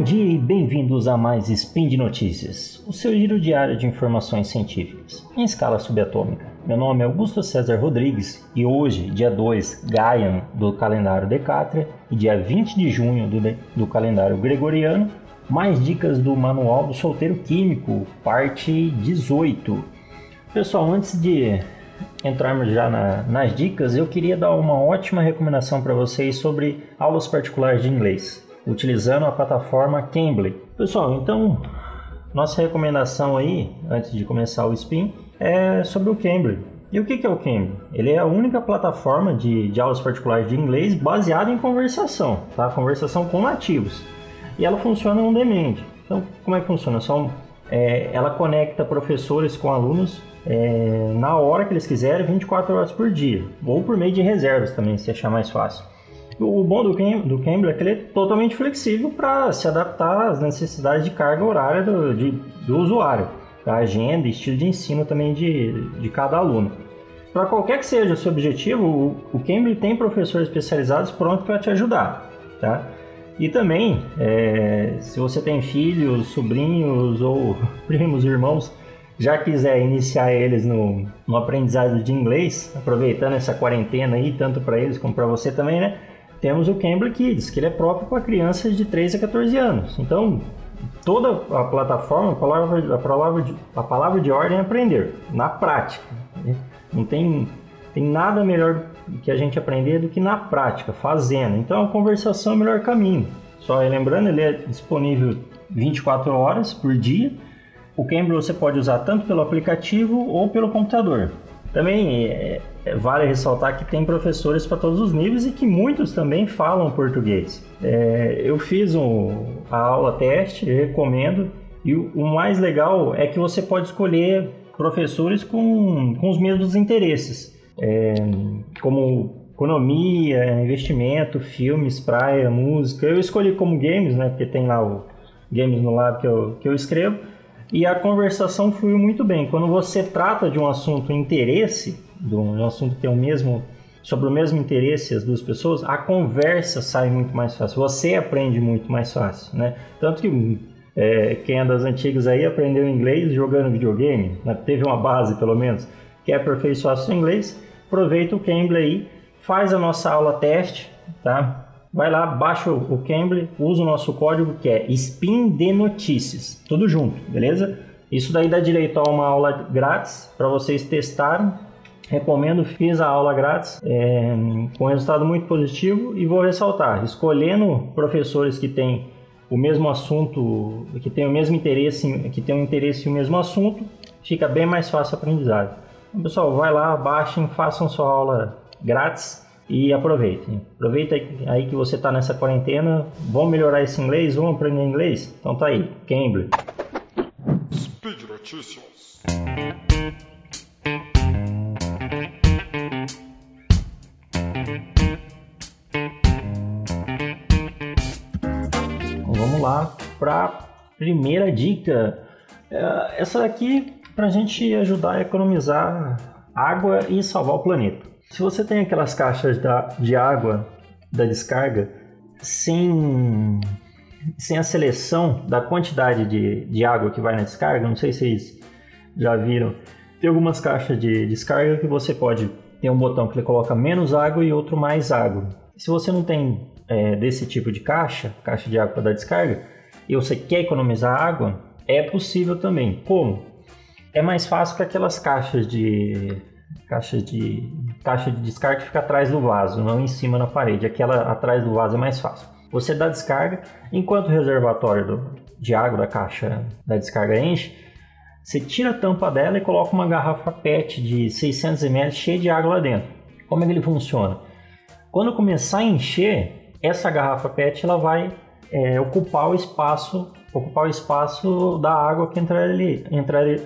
Bom dia e bem-vindos a mais Spin de Notícias, o seu giro diário de informações científicas, em escala subatômica. Meu nome é Augusto César Rodrigues e hoje, dia 2, Gaian do calendário Decátria e dia 20 de junho do, do calendário Gregoriano, mais dicas do Manual do Solteiro Químico, parte 18. Pessoal, antes de entrarmos já na, nas dicas, eu queria dar uma ótima recomendação para vocês sobre aulas particulares de inglês utilizando a plataforma Cambly. Pessoal, então nossa recomendação aí, antes de começar o spin, é sobre o Cambly. E o que é o Cambly? Ele é a única plataforma de, de aulas particulares de inglês baseada em conversação, tá? Conversação com nativos. E ela funciona on demand. Então, como é que funciona? Só, é, ela conecta professores com alunos é, na hora que eles quiserem, 24 horas por dia, ou por meio de reservas também, se achar mais fácil. O bom do, do Cambly é que ele é totalmente flexível para se adaptar às necessidades de carga horária do, de, do usuário, da agenda e estilo de ensino também de, de cada aluno. Para qualquer que seja o seu objetivo, o, o tem professores especializados prontos para te ajudar. Tá? E também, é, se você tem filhos, sobrinhos ou primos, irmãos, já quiser iniciar eles no, no aprendizado de inglês, aproveitando essa quarentena aí, tanto para eles como para você também, né? Temos o Cambly Kids, que ele é próprio para crianças de 3 a 14 anos. Então, toda a plataforma, a palavra, a palavra, de, a palavra de ordem é aprender, na prática. Né? Não tem, tem nada melhor que a gente aprender do que na prática, fazendo. Então, a conversação é o melhor caminho. Só lembrando, ele é disponível 24 horas por dia. O Cambly você pode usar tanto pelo aplicativo ou pelo computador. Também é, vale ressaltar que tem professores para todos os níveis e que muitos também falam português. É, eu fiz um, a aula teste, recomendo, e o, o, mais legal é que você pode escolher professores com, com os mesmos interesses, é, como economia, investimento, filmes, praia, música. Eu escolhi como games, né, porque tem lá o Games no Lab que eu, que eu escrevo e a conversação fluiu muito bem. Quando você trata de um assunto interesse, de um assunto que tem o mesmo sobre o mesmo interesse as duas pessoas, a conversa sai muito mais fácil. Você aprende muito mais fácil, né? Tanto que é, quem é das antigas aí aprendeu inglês jogando videogame, né? teve uma base pelo menos. Quer aperfeiçoar seu inglês? Aproveita o Cambly aí, faz a nossa aula teste, tá? vai lá, baixa o Cambly, usa o nosso código que é SPIN de Notícias, tudo junto, beleza? Isso daí dá direito a uma aula grátis para vocês testarem. Recomendo, fiz a aula grátis é, com resultado muito positivo e vou ressaltar, escolhendo professores que têm o mesmo assunto, que têm o mesmo interesse, que têm um interesse no mesmo assunto, fica bem mais fácil o aprendizado. Então, pessoal, vai lá, baixem, façam sua aula grátis e aproveitem. Aproveita aí que você está nessa quarentena. Vamos melhorar esse inglês? Vamos aprender inglês? Então tá aí, Cambly. Speed Notícias. Para primeira dica. É, essa daqui para a gente ajudar a economizar água e salvar o planeta. Se você tem aquelas caixas da, de água da descarga sem, sem a seleção da quantidade de, de água que vai na descarga, não sei se vocês já viram, tem algumas caixas de descarga que você pode ter um botão que ele coloca menos água e outro mais água. Se você não tem é, desse tipo de caixa, caixa de água para dar descarga, e você quer economizar água, é possível também. Como? É mais fácil que aquelas caixas de caixa de caixa de descarga fica atrás do vaso, não em cima na parede. Aquela atrás do vaso é mais fácil. Você dá descarga, enquanto o reservatório do, de água da caixa da descarga enche, você tira a tampa dela e coloca uma garrafa PET de 600 ml cheia de água lá dentro. Como é que ele funciona? Quando começar a encher, essa garrafa PET ela vai é, ocupar o espaço ocupar o espaço da água que entraria,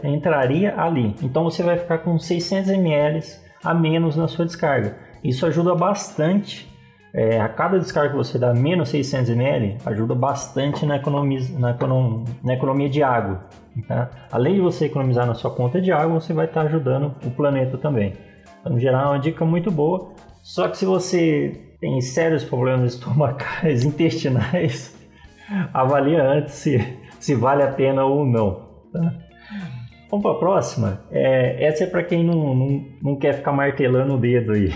entraria, ali. Então você vai ficar com 600 ml a menos na sua descarga. Isso ajuda bastante. É, a cada descarga que você dá menos 600 ml, ajuda bastante na economia, na economia, na economia de água. Tá? Além de você economizar na sua conta de água, você vai estar ajudando o planeta também. Então, geral, é uma dica muito boa. Só que se você tem sérios problemas estomacais, intestinais, avalia antes se, se vale a pena ou não. Tá? Vamos para a próxima. É, essa é para quem não, não, não quer ficar martelando o dedo aí.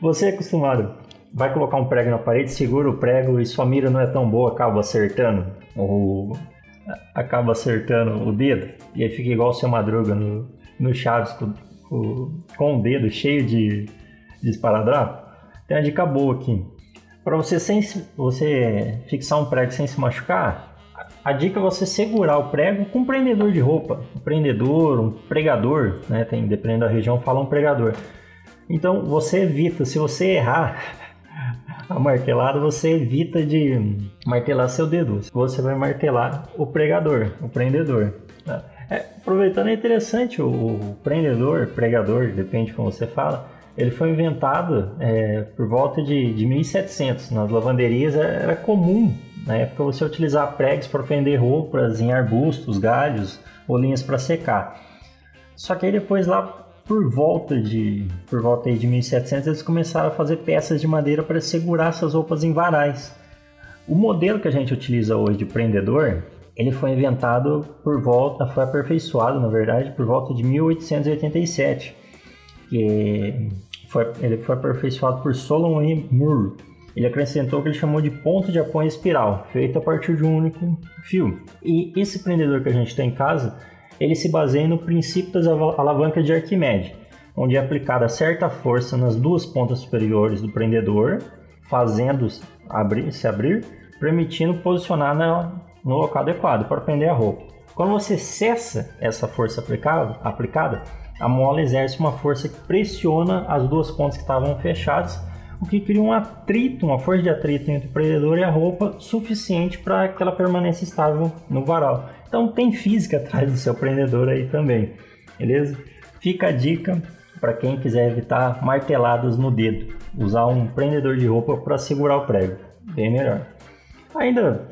Você é acostumado, vai colocar um prego na parede, segura o prego e sua mira não é tão boa, acaba acertando ou acaba acertando o dedo e aí fica igual o seu Madruga no, no Chaves com, com, com o dedo cheio de, de esparadrapo. Tem uma dica boa aqui. Para você, sem, você fixar um prego sem se machucar, a dica é você segurar o prego com um prendedor de roupa. Um prendedor, um pregador, né? Tem, dependendo da região, fala um pregador. Então você evita, se você errar a martelada, você evita de martelar seu dedo. Você vai martelar o pregador, o prendedor. Tá? É, aproveitando, é interessante o, o prendedor, pregador, depende como você fala ele foi inventado é, por volta de, de 1700. Nas lavanderias era comum, na época, você utilizar pregos para prender roupas em arbustos, galhos ou linhas para secar. Só que aí depois lá por volta de por volta de 1700 eles começaram a fazer peças de madeira para segurar essas roupas em varais. O modelo que a gente utiliza hoje de prendedor, ele foi inventado por volta, foi aperfeiçoado na verdade por volta de 1887 que foi, ele foi aperfeiçoado por Solomon. Moore. Ele acrescentou o que ele chamou de ponto de apoio espiral, feito a partir de um único fio. E esse prendedor que a gente tem em casa, ele se baseia no princípio das alavancas de Arquimedes, onde é aplicada certa força nas duas pontas superiores do prendedor, fazendo abrir, se abrir, permitindo posicionar na, no local adequado para prender a roupa. Quando você cessa essa força aplicada, aplicada a mola exerce uma força que pressiona as duas pontas que estavam fechadas, o que cria um atrito, uma força de atrito entre o prendedor e a roupa suficiente para que ela permaneça estável no varal. Então tem física atrás do seu prendedor aí também, beleza? Fica a dica para quem quiser evitar marteladas no dedo, usar um prendedor de roupa para segurar o prego, bem melhor. Ainda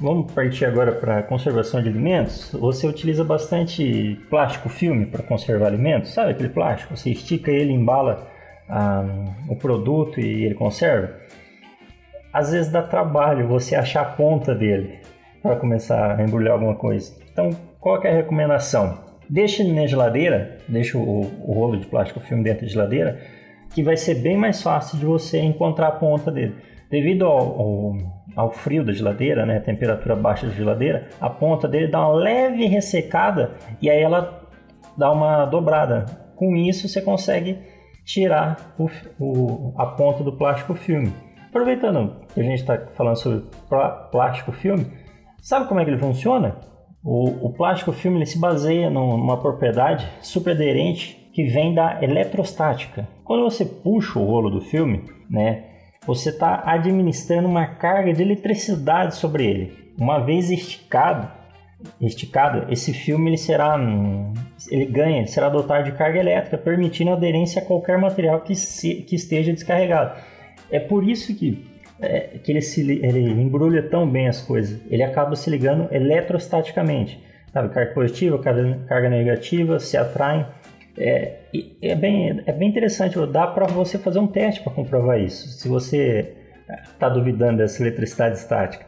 Vamos partir agora para conservação de alimentos. Você utiliza bastante plástico filme para conservar alimentos, sabe aquele plástico? Você estica ele, embala ah, o produto e ele conserva. Às vezes dá trabalho você achar a ponta dele para começar a embrulhar alguma coisa. Então, qual é a recomendação? Deixe ele na geladeira, deixa o, o rolo de plástico filme dentro da geladeira, que vai ser bem mais fácil de você encontrar a ponta dele. Devido ao, ao ao frio da geladeira, né, temperatura baixa da geladeira, a ponta dele dá uma leve ressecada e aí ela dá uma dobrada. Com isso você consegue tirar o, o, a ponta do plástico filme. Aproveitando que a gente está falando sobre plástico filme, sabe como é que ele funciona? O, o plástico filme se baseia numa propriedade superaderente que vem da eletrostática. Quando você puxa o rolo do filme, né, você está administrando uma carga de eletricidade sobre ele. Uma vez esticado, esticado, esse filme ele será, ele ganha, ele será dotado de carga elétrica, permitindo aderência a qualquer material que, se, que esteja descarregado. É por isso que, é, que ele, se, ele embrulha tão bem as coisas. Ele acaba se ligando eletrostaticamente. Sabe? Carga positiva, carga, negativa se atraem é, é, bem, é bem interessante, dá para você fazer um teste para comprovar isso. Se você está duvidando dessa eletricidade estática,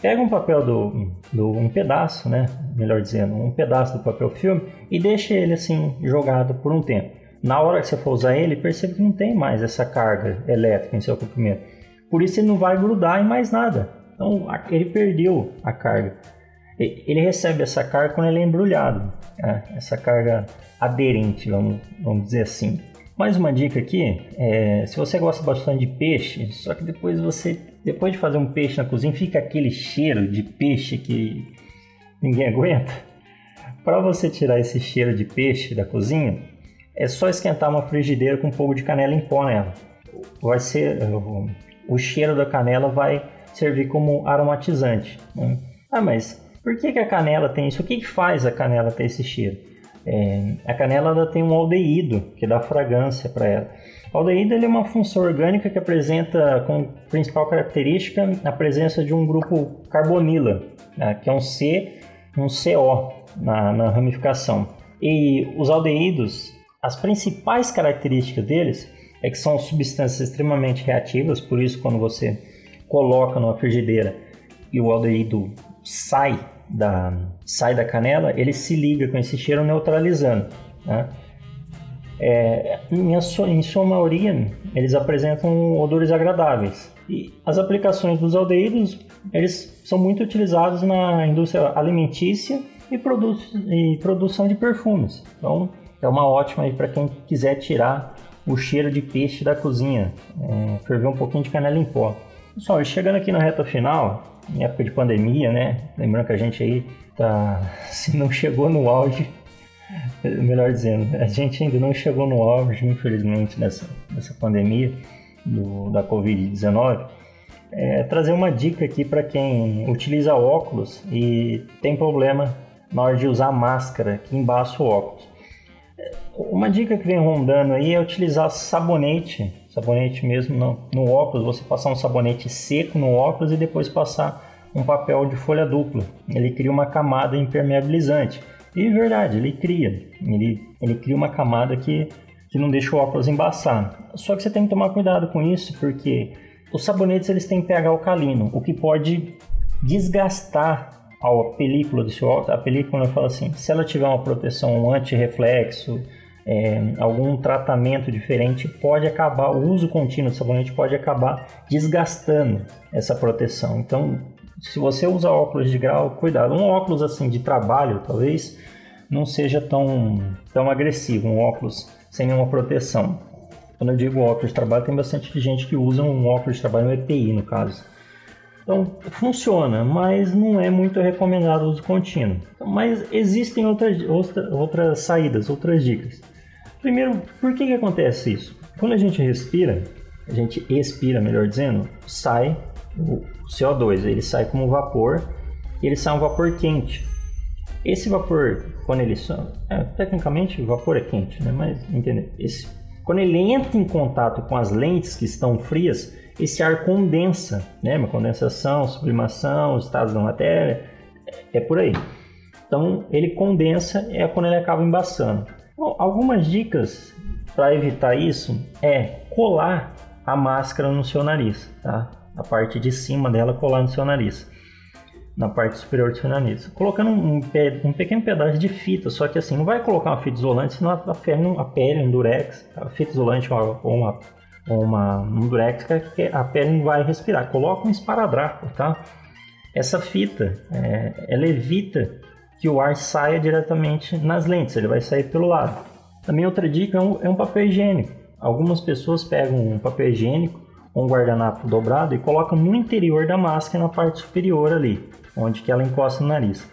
pega um papel do, do, um pedaço, né? Melhor dizendo, um pedaço do papel filme e deixa ele assim jogado por um tempo. Na hora que você for usar ele, percebe que não tem mais essa carga elétrica em seu comprimento. Por isso ele não vai grudar em mais nada. Então ele perdeu a carga. Ele recebe essa carga quando ele é embrulhado, né? essa carga aderente, vamos, vamos dizer assim. Mais uma dica aqui, é, se você gosta bastante de peixe, só que depois você, depois de fazer um peixe na cozinha, fica aquele cheiro de peixe que ninguém aguenta. Para você tirar esse cheiro de peixe da cozinha, é só esquentar uma frigideira com um pouco de canela em pó nela. Vai ser o, cheiro da canela vai servir como aromatizante. Né? Ah, mas por que, que a canela tem isso? O que, que faz a canela ter esse cheiro? É, a canela ela tem um aldeído que dá fragrância para ela. O aldeído ele é uma função orgânica que apresenta como principal característica a presença de um grupo carbonila, né, que é um C, um CO na, na ramificação. E os aldeídos, as principais características deles é que são substâncias extremamente reativas, por isso quando você coloca numa frigideira e o aldeído sai da, sai da canela, ele se liga com esse cheiro neutralizando. Né? É, em, sua, em sua maioria, eles apresentam odores agradáveis. E as aplicações dos aldeídos, eles são muito utilizados na indústria alimentícia e, produ e produção de perfumes. Então, é uma ótima para quem quiser tirar o cheiro de peixe da cozinha, é, ferver um pouquinho de canela em pó. Pessoal, chegando aqui na reta final, em época de pandemia, né? Lembrando que a gente aí tá, se não chegou no auge, melhor dizendo, a gente ainda não chegou no auge, infelizmente, nessa, nessa pandemia do, da Covid-19. É, trazer uma dica aqui para quem utiliza óculos e tem problema na hora de usar máscara que embaça o óculos. Uma dica que vem rondando aí é utilizar sabonete, sabonete mesmo no, no óculos, você passar um sabonete seco no óculos e depois passar um papel de folha dupla. Ele cria uma camada impermeabilizante. E verdade, ele cria. Ele, ele cria uma camada que, que não deixa o óculos embaçar. Só que você tem que tomar cuidado com isso, porque os sabonetes eles têm pH alcalino, o que pode desgastar a película do seu óculos, a película eu falo assim, se ela tiver uma proteção anti-reflexo, é, algum tratamento diferente, pode acabar, o uso contínuo do sabonete pode acabar desgastando essa proteção. Então, se você usa óculos de grau, cuidado. Um óculos assim de trabalho, talvez, não seja tão, tão agressivo, um óculos sem nenhuma proteção. Quando eu digo óculos de trabalho, tem bastante gente que usa um óculos de trabalho, um EPI no caso então funciona, mas não é muito recomendado o uso contínuo. Mas existem outras, outras saídas, outras dicas. Primeiro, por que, que acontece isso? Quando a gente respira, a gente expira, melhor dizendo, sai o CO2, ele sai como vapor, ele sai um vapor quente. Esse vapor, quando ele é, tecnicamente o vapor é quente, né? Mas entender, esse, quando ele entra em contato com as lentes que estão frias, esse ar condensa, né? Uma condensação, sublimação, estados da matéria, é por aí. Então ele condensa é quando ele acaba embaçando. Bom, algumas dicas para evitar isso é colar a máscara no seu nariz, tá? A parte de cima dela colar no seu nariz, na parte superior do seu nariz, colocando um, um pequeno pedaço de fita, só que assim não vai colocar uma fita isolante, senão a a pele durex, a fita isolante ou uma uma, um durex que a pele não vai respirar. Coloca um esparadrapo, tá? Essa fita, é, ela evita que o ar saia diretamente nas lentes, ele vai sair pelo lado. Também outra dica é um, é um papel higiênico. Algumas pessoas pegam um papel higiênico um guardanapo dobrado e colocam no interior da máscara, na parte superior ali, onde que ela encosta no nariz.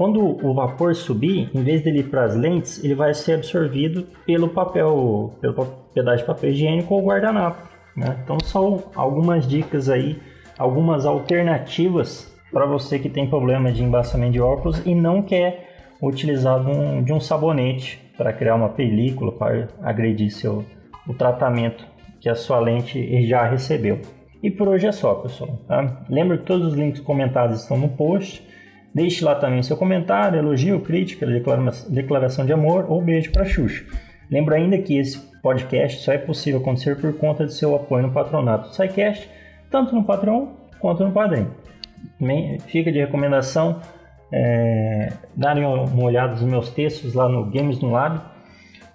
Quando o vapor subir, em vez dele ir para as lentes, ele vai ser absorvido pelo papel, pelo pedaço de papel higiênico ou guardanapo. Né? Então são algumas dicas aí, algumas alternativas para você que tem problema de embaçamento de óculos e não quer utilizar um, de um sabonete para criar uma película para agredir seu, o tratamento que a sua lente já recebeu. E por hoje é só, pessoal. Tá? Lembra que todos os links comentados estão no post. Deixe lá também seu comentário, elogio, crítica, declaração de amor ou beijo para Xuxa. Lembro ainda que esse podcast só é possível acontecer por conta de seu apoio no patronato do SciCast, tanto no Patreon quanto no Padrim. Fica de recomendação é, darem uma olhada nos meus textos lá no Games no Lab.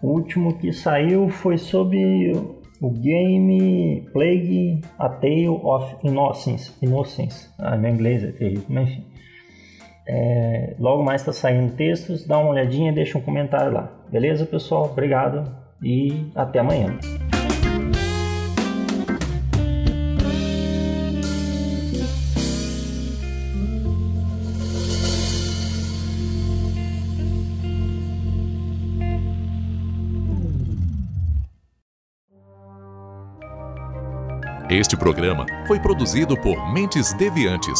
O último que saiu foi sobre o game Plague A Tale of Innocence. Innocence. Ah, meu inglês é terrível, mas enfim. É, logo mais está saindo textos, dá uma olhadinha, deixa um comentário lá. Beleza, pessoal? Obrigado e até amanhã. Este programa foi produzido por Mentes Deviantes